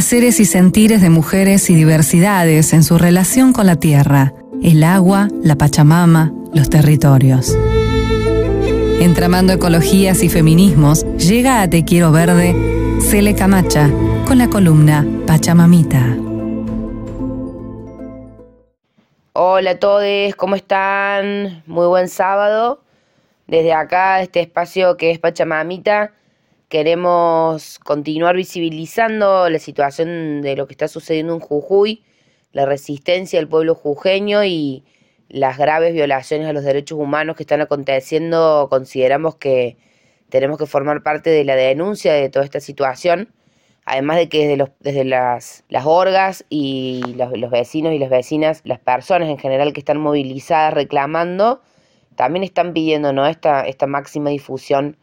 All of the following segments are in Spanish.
haceres y sentires de mujeres y diversidades en su relación con la tierra, el agua, la Pachamama, los territorios. Entramando ecologías y feminismos, llega a Te Quiero Verde Cele Camacha con la columna Pachamamita. Hola a todos, ¿cómo están? Muy buen sábado. Desde acá, este espacio que es Pachamamita, queremos continuar visibilizando la situación de lo que está sucediendo en Jujuy, la resistencia del pueblo jujeño y las graves violaciones a los derechos humanos que están aconteciendo. Consideramos que tenemos que formar parte de la denuncia de toda esta situación. Además de que desde, las, las orgas y los, los vecinos y las vecinas, las personas en general que están movilizadas reclamando, también están pidiendo ¿no? esta, esta máxima difusión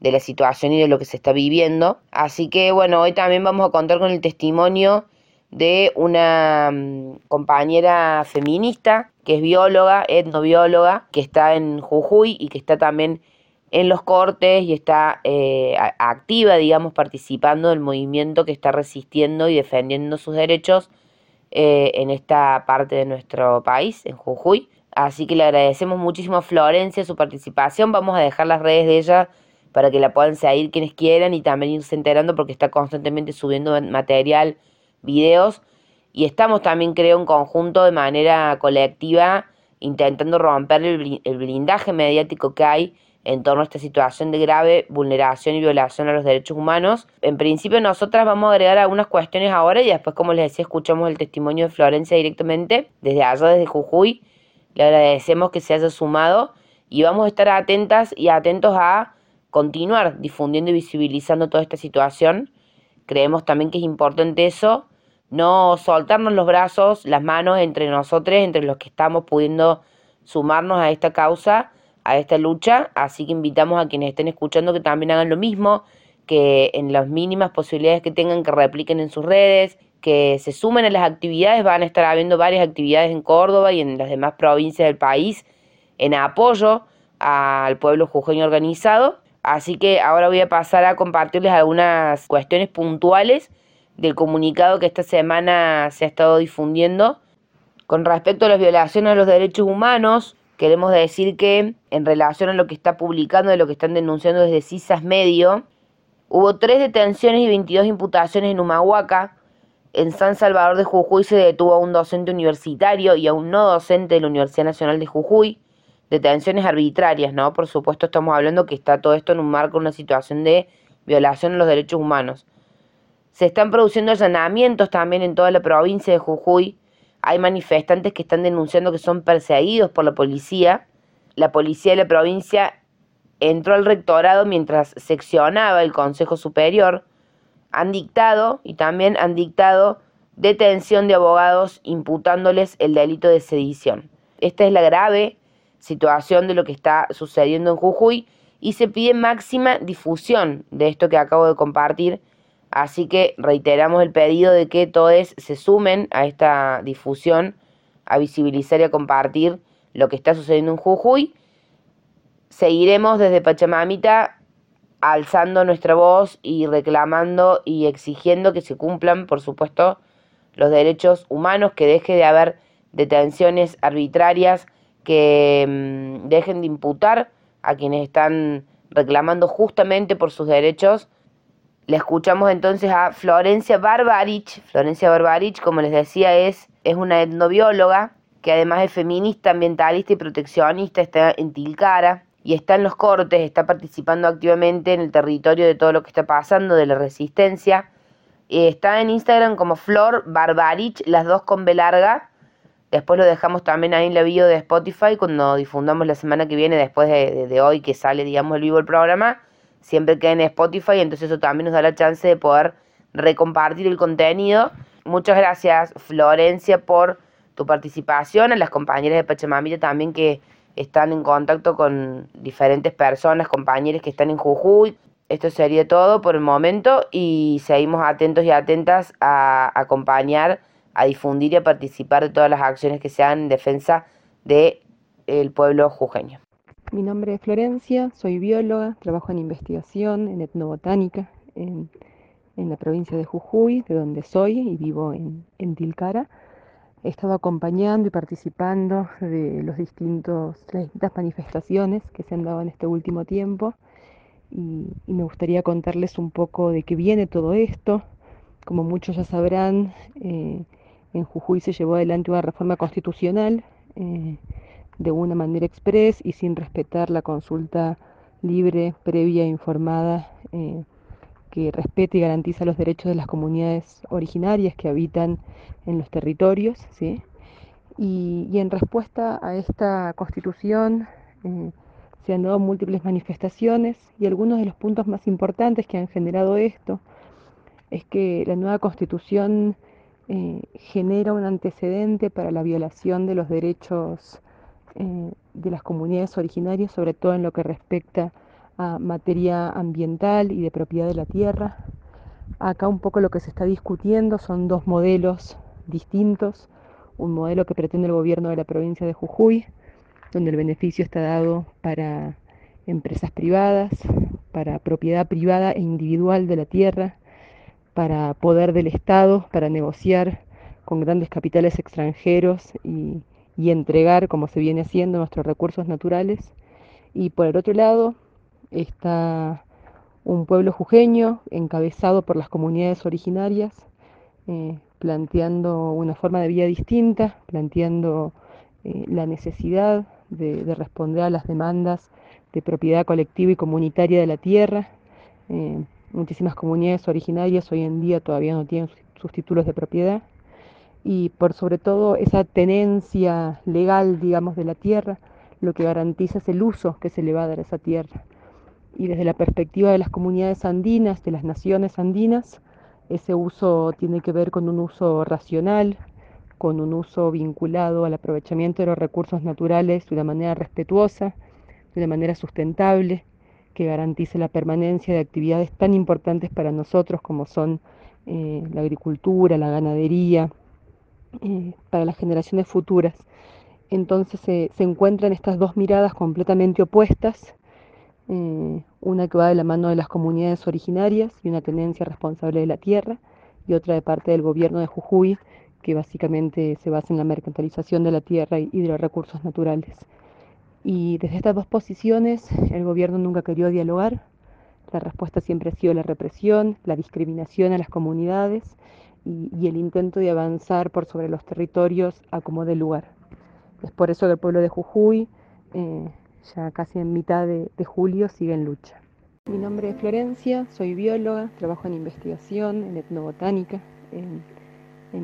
de la situación y de lo que se está viviendo. Así que bueno, hoy también vamos a contar con el testimonio de una mm, compañera feminista que es bióloga, etnobióloga, que está en Jujuy y que está también en los cortes y está eh, activa, digamos, participando del movimiento que está resistiendo y defendiendo sus derechos eh, en esta parte de nuestro país, en Jujuy. Así que le agradecemos muchísimo a Florencia su participación. Vamos a dejar las redes de ella para que la puedan seguir quienes quieran y también irse enterando porque está constantemente subiendo material, videos. Y estamos también, creo, en conjunto de manera colectiva intentando romper el blindaje mediático que hay en torno a esta situación de grave vulneración y violación a los derechos humanos. En principio nosotras vamos a agregar algunas cuestiones ahora y después, como les decía, escuchamos el testimonio de Florencia directamente desde allá, desde Jujuy, le agradecemos que se haya sumado y vamos a estar atentas y atentos a continuar difundiendo y visibilizando toda esta situación. Creemos también que es importante eso, no soltarnos los brazos, las manos entre nosotros, entre los que estamos pudiendo sumarnos a esta causa, a esta lucha. Así que invitamos a quienes estén escuchando que también hagan lo mismo, que en las mínimas posibilidades que tengan que repliquen en sus redes, que se sumen a las actividades, van a estar habiendo varias actividades en Córdoba y en las demás provincias del país en apoyo al pueblo jujeño organizado. Así que ahora voy a pasar a compartirles algunas cuestiones puntuales del comunicado que esta semana se ha estado difundiendo. Con respecto a las violaciones a los derechos humanos, queremos decir que en relación a lo que está publicando, y lo que están denunciando desde CISAS Medio, hubo tres detenciones y 22 imputaciones en Humahuaca, en San Salvador de Jujuy se detuvo a un docente universitario y a un no docente de la Universidad Nacional de Jujuy. Detenciones arbitrarias, ¿no? Por supuesto estamos hablando que está todo esto en un marco, una situación de violación de los derechos humanos. Se están produciendo allanamientos también en toda la provincia de Jujuy. Hay manifestantes que están denunciando que son perseguidos por la policía. La policía de la provincia entró al rectorado mientras seccionaba el Consejo Superior han dictado y también han dictado detención de abogados imputándoles el delito de sedición. Esta es la grave situación de lo que está sucediendo en Jujuy y se pide máxima difusión de esto que acabo de compartir. Así que reiteramos el pedido de que todos se sumen a esta difusión, a visibilizar y a compartir lo que está sucediendo en Jujuy. Seguiremos desde Pachamamita alzando nuestra voz y reclamando y exigiendo que se cumplan, por supuesto, los derechos humanos, que deje de haber detenciones arbitrarias, que mm, dejen de imputar a quienes están reclamando justamente por sus derechos. Le escuchamos entonces a Florencia Barbarich. Florencia Barbarich, como les decía, es, es una etnobióloga que además es feminista, ambientalista y proteccionista, está en Tilcara y está en los cortes, está participando activamente en el territorio de todo lo que está pasando, de la resistencia. está en Instagram como Flor Barbarich, las dos con B. Después lo dejamos también ahí en la bio de Spotify cuando difundamos la semana que viene, después de, hoy que sale, digamos, el vivo el programa. Siempre queda en Spotify, entonces eso también nos da la chance de poder recompartir el contenido. Muchas gracias, Florencia, por tu participación, a las compañeras de Pachamamita también que están en contacto con diferentes personas, compañeros que están en Jujuy. Esto sería todo por el momento y seguimos atentos y atentas a acompañar, a difundir y a participar de todas las acciones que se hagan en defensa del el pueblo jujeño. Mi nombre es Florencia, soy bióloga, trabajo en investigación, en etnobotánica, en, en la provincia de Jujuy, de donde soy y vivo en, Tilcara. He estado acompañando y participando de los distintos, las distintas manifestaciones que se han dado en este último tiempo y, me gustaría contarles un poco de qué viene todo esto. Como muchos ya sabrán, eh, en Jujuy se llevó adelante una reforma constitucional eh, de una manera express y sin respetar la consulta libre, previa e informada eh, que respete y garantiza los derechos de las comunidades originarias que habitan en los territorios. Y, en respuesta a esta constitución eh, se han dado múltiples manifestaciones y algunos de los puntos más importantes que han generado esto es que la nueva constitución eh, genera un antecedente para la violación de los derechos eh, de las comunidades originarias, sobre todo en lo que respecta a materia ambiental y de propiedad de la tierra. Acá un poco lo que se está discutiendo son dos modelos distintos. Un modelo que pretende el gobierno de la provincia de Jujuy, donde el beneficio está dado para empresas privadas, para propiedad privada e individual de la tierra, para poder del Estado, para negociar con grandes capitales extranjeros y, entregar, como se viene haciendo, nuestros recursos naturales. Y por el otro lado, está un pueblo jujeño encabezado por las comunidades originarias, eh, planteando una forma de vida distinta, planteando eh, la necesidad de, responder a las demandas de propiedad colectiva y comunitaria de la tierra. Eh, muchísimas comunidades originarias hoy en día todavía no tienen sus títulos de propiedad y por sobre todo esa tenencia legal, digamos, de la tierra, lo que garantiza es el uso que se le va a dar a esa tierra. Y desde la perspectiva de las comunidades andinas, de las naciones andinas, ese uso tiene que ver con un uso racional, con un uso vinculado al aprovechamiento de los recursos naturales de una manera respetuosa, de una manera sustentable, que garantice la permanencia de actividades tan importantes para nosotros como son eh, la agricultura, la ganadería, eh, para las generaciones futuras. Entonces se encuentran estas dos miradas completamente opuestas eh, una que va de la mano de las comunidades originarias y una tenencia responsable de la tierra, y otra de parte del gobierno de Jujuy, que básicamente se basa en la mercantilización de la tierra y de los recursos naturales. Y desde estas dos posiciones el gobierno nunca querido dialogar, la respuesta siempre ha sido la represión, la discriminación a las comunidades y, el intento de avanzar por sobre los territorios a como de lugar. Es por eso que el pueblo de Jujuy eh, ya casi en mitad de, julio, sigue en lucha. Mi nombre es Florencia, soy bióloga, trabajo en investigación, en etnobotánica, en,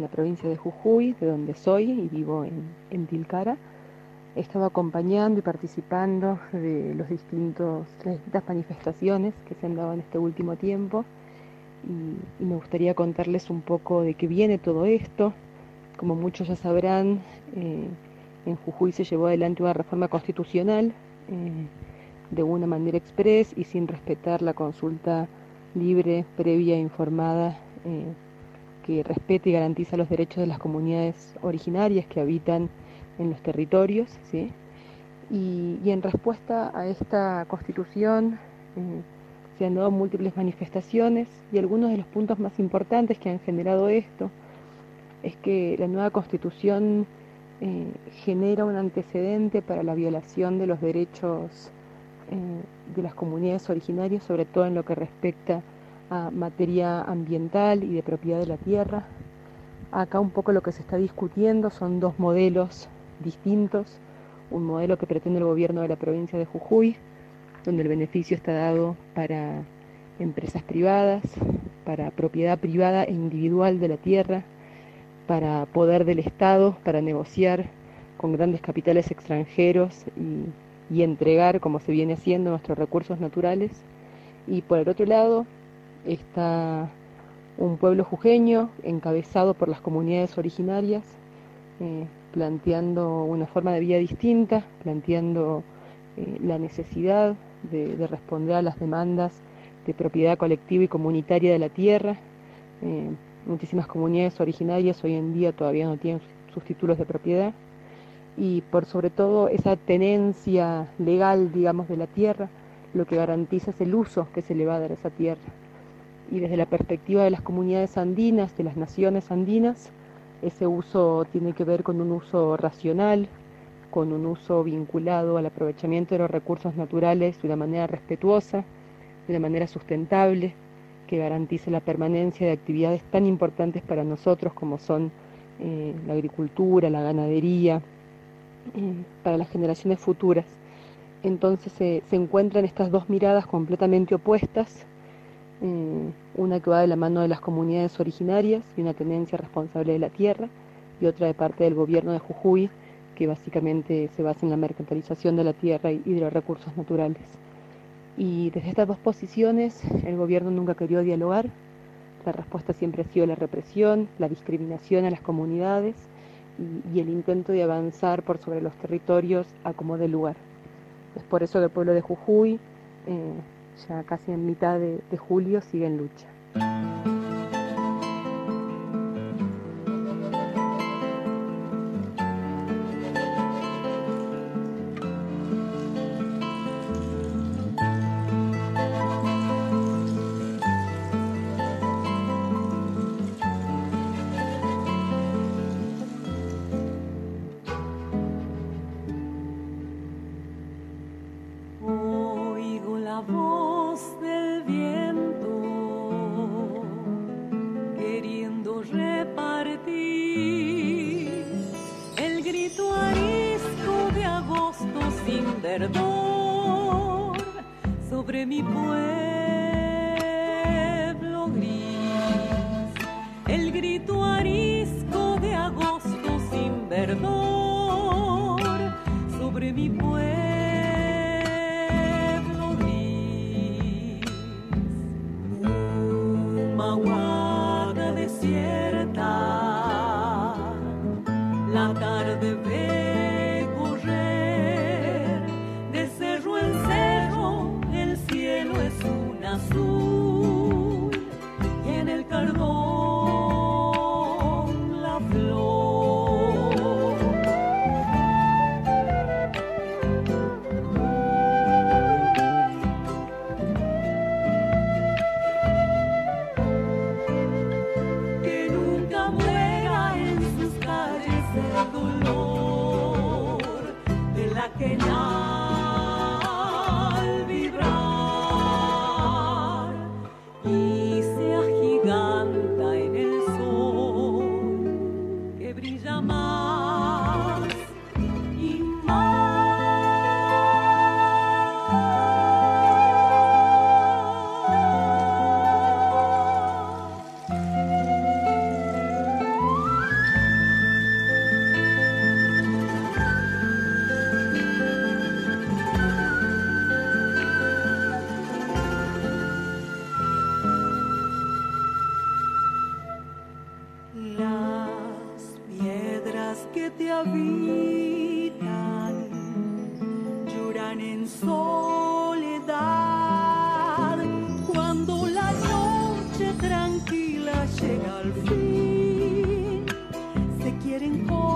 la provincia de Jujuy, de donde soy y vivo en, Tilcara. He estado acompañando y participando de los distintos, las distintas manifestaciones que se han dado en este último tiempo y, me gustaría contarles un poco de qué viene todo esto. Como muchos ya sabrán, eh, en Jujuy se llevó adelante una reforma constitucional eh, de una manera express y sin respetar la consulta libre, previa e informada eh, que respete y garantiza los derechos de las comunidades originarias que habitan en los territorios. ¿sí? Y, en respuesta a esta constitución eh, se han dado múltiples manifestaciones y algunos de los puntos más importantes que han generado esto es que la nueva constitución eh, genera un antecedente para la violación de los derechos eh, de las comunidades originarias, sobre todo en lo que respecta a materia ambiental y de propiedad de la tierra. Acá un poco lo que se está discutiendo son dos modelos distintos. Un modelo que pretende el gobierno de la provincia de Jujuy, donde el beneficio está dado para empresas privadas, para propiedad privada e individual de la tierra, para poder del Estado, para negociar con grandes capitales extranjeros y, entregar, como se viene haciendo, nuestros recursos naturales. Y por el otro lado está un pueblo jujeño encabezado por las comunidades originarias, eh, planteando una forma de vida distinta, planteando eh, la necesidad de, responder a las demandas de propiedad colectiva y comunitaria de la tierra. Eh, Muchísimas comunidades originarias hoy en día todavía no tienen sus títulos de propiedad y por sobre todo esa tenencia legal, digamos, de la tierra, lo que garantiza es el uso que se le va a dar a esa tierra. y desde la perspectiva de las comunidades andinas, de las naciones andinas, ese uso tiene que ver con un uso racional, con un uso vinculado al aprovechamiento de los recursos naturales de una manera respetuosa, de una manera sustentable, que garantice la permanencia de actividades tan importantes para nosotros como son eh, la agricultura, la ganadería, eh, para las generaciones futuras. Entonces se encuentran estas dos miradas completamente opuestas, eh, una que va de la mano de las comunidades originarias y una tendencia responsable de la tierra, y otra de parte del gobierno de Jujuy, que básicamente se basa en la mercantilización de la tierra y de los recursos naturales. Y desde estas dos posiciones el gobierno nunca querido dialogar. La respuesta siempre ha sido la represión, la discriminación a las comunidades y, el intento de avanzar por sobre los territorios a como de lugar. Es por eso que el pueblo de Jujuy, eh, ya casi en mitad de julio, sigue en lucha. grito arisco de agosto sin verdor sobre mi pueblo. lloran en soledad. Cuando la noche tranquila llega al fin, se quieren consolar.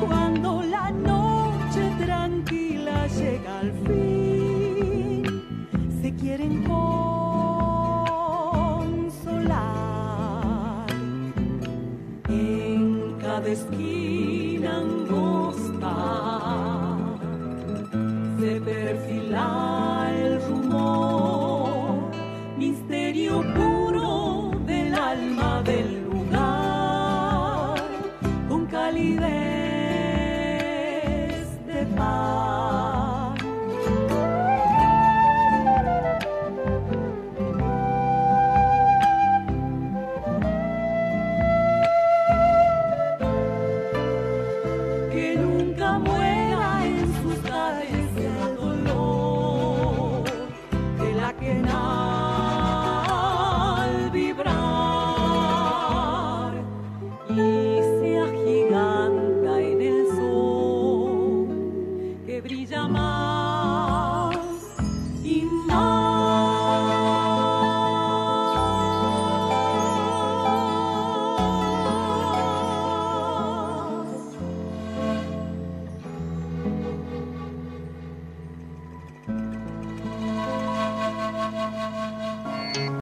Cuando la noche tranquila llega al fin. breathing.